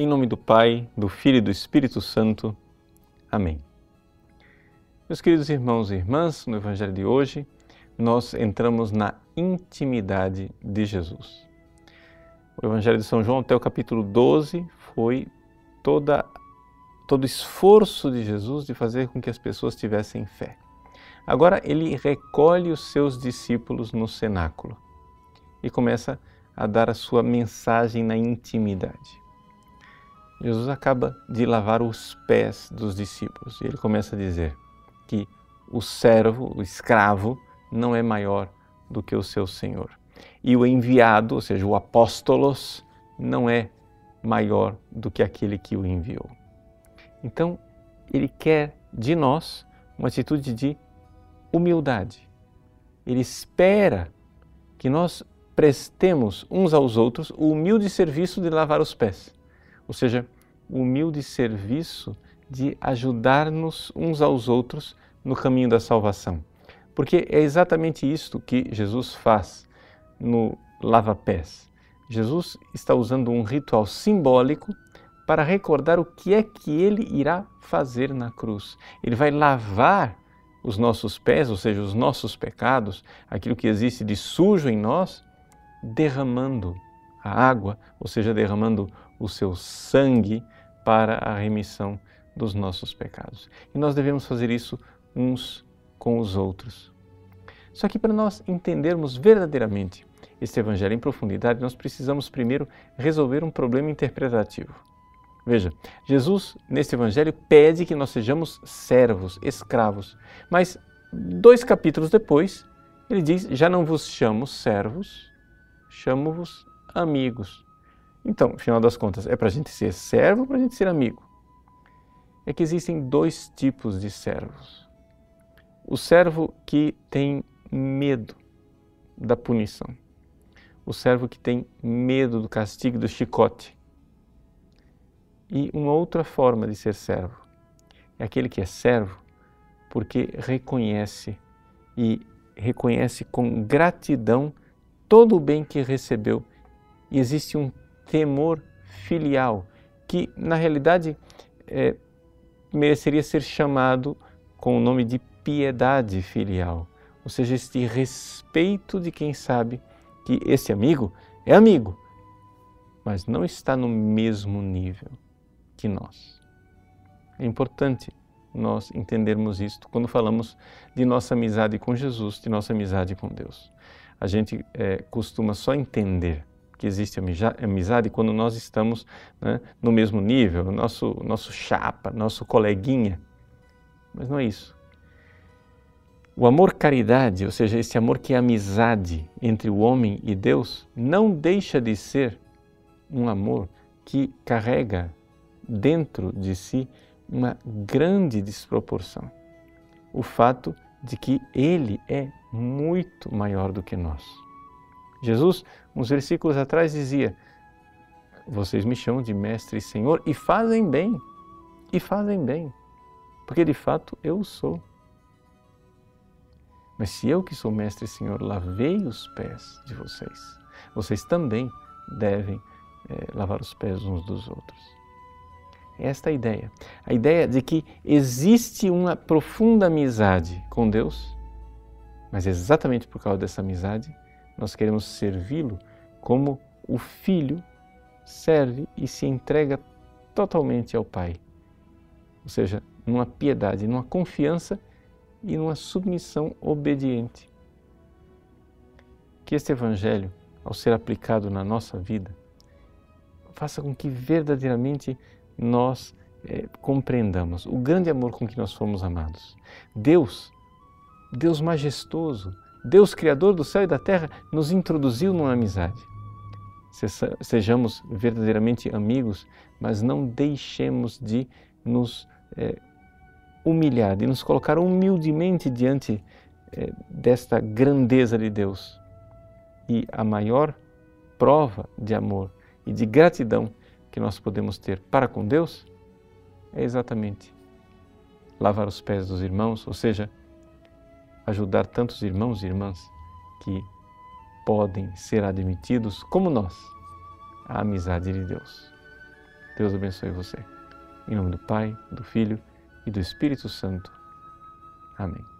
Em nome do Pai, do Filho e do Espírito Santo. Amém. Meus queridos irmãos e irmãs, no Evangelho de hoje, nós entramos na intimidade de Jesus. O Evangelho de São João, até o capítulo 12, foi toda, todo o esforço de Jesus de fazer com que as pessoas tivessem fé. Agora ele recolhe os seus discípulos no cenáculo e começa a dar a sua mensagem na intimidade. Jesus acaba de lavar os pés dos discípulos e ele começa a dizer que o servo, o escravo, não é maior do que o seu Senhor. E o enviado, ou seja, o apóstolos, não é maior do que aquele que o enviou. Então, ele quer de nós uma atitude de humildade. Ele espera que nós prestemos uns aos outros o humilde serviço de lavar os pés, ou seja, humilde serviço de ajudar-nos uns aos outros no caminho da salvação. Porque é exatamente isto que Jesus faz no lava-pés. Jesus está usando um ritual simbólico para recordar o que é que ele irá fazer na cruz. Ele vai lavar os nossos pés, ou seja, os nossos pecados, aquilo que existe de sujo em nós, derramando a água, ou seja, derramando o seu sangue para a remissão dos nossos pecados. E nós devemos fazer isso uns com os outros. Só que para nós entendermos verdadeiramente este Evangelho em profundidade, nós precisamos primeiro resolver um problema interpretativo. Veja, Jesus neste Evangelho pede que nós sejamos servos, escravos, mas dois capítulos depois ele diz: Já não vos chamo servos, chamo-vos amigos. Então, afinal das contas, é para a gente ser servo ou para a gente ser amigo? É que existem dois tipos de servos. O servo que tem medo da punição. O servo que tem medo do castigo do chicote. E uma outra forma de ser servo é aquele que é servo porque reconhece e reconhece com gratidão todo o bem que recebeu e existe um temor filial que na realidade é, mereceria ser chamado com o nome de piedade filial, ou seja, este respeito de quem sabe que esse amigo é amigo, mas não está no mesmo nível que nós. É importante nós entendermos isto quando falamos de nossa amizade com Jesus, de nossa amizade com Deus. A gente é, costuma só entender que existe amizade quando nós estamos né, no mesmo nível, nosso, nosso chapa, nosso coleguinha. Mas não é isso. O amor caridade, ou seja, esse amor que é amizade entre o homem e Deus, não deixa de ser um amor que carrega dentro de si uma grande desproporção. O fato de que Ele é muito maior do que nós. Jesus, uns versículos atrás, dizia: Vocês me chamam de Mestre e Senhor e fazem bem, e fazem bem, porque de fato eu sou. Mas se eu que sou Mestre e Senhor lavei os pés de vocês, vocês também devem é, lavar os pés uns dos outros. Esta é a ideia. A ideia de que existe uma profunda amizade com Deus, mas exatamente por causa dessa amizade, nós queremos servi-lo como o filho serve e se entrega totalmente ao Pai. Ou seja, numa piedade, numa confiança e numa submissão obediente. Que este Evangelho, ao ser aplicado na nossa vida, faça com que verdadeiramente nós é, compreendamos o grande amor com que nós fomos amados. Deus, Deus majestoso, Deus, Criador do céu e da terra, nos introduziu numa amizade. Sejamos verdadeiramente amigos, mas não deixemos de nos é, humilhar, de nos colocar humildemente diante é, desta grandeza de Deus. E a maior prova de amor e de gratidão que nós podemos ter para com Deus é exatamente lavar os pés dos irmãos, ou seja, ajudar tantos irmãos e irmãs que podem ser admitidos como nós à amizade de Deus. Deus abençoe você. Em nome do Pai, do Filho e do Espírito Santo. Amém.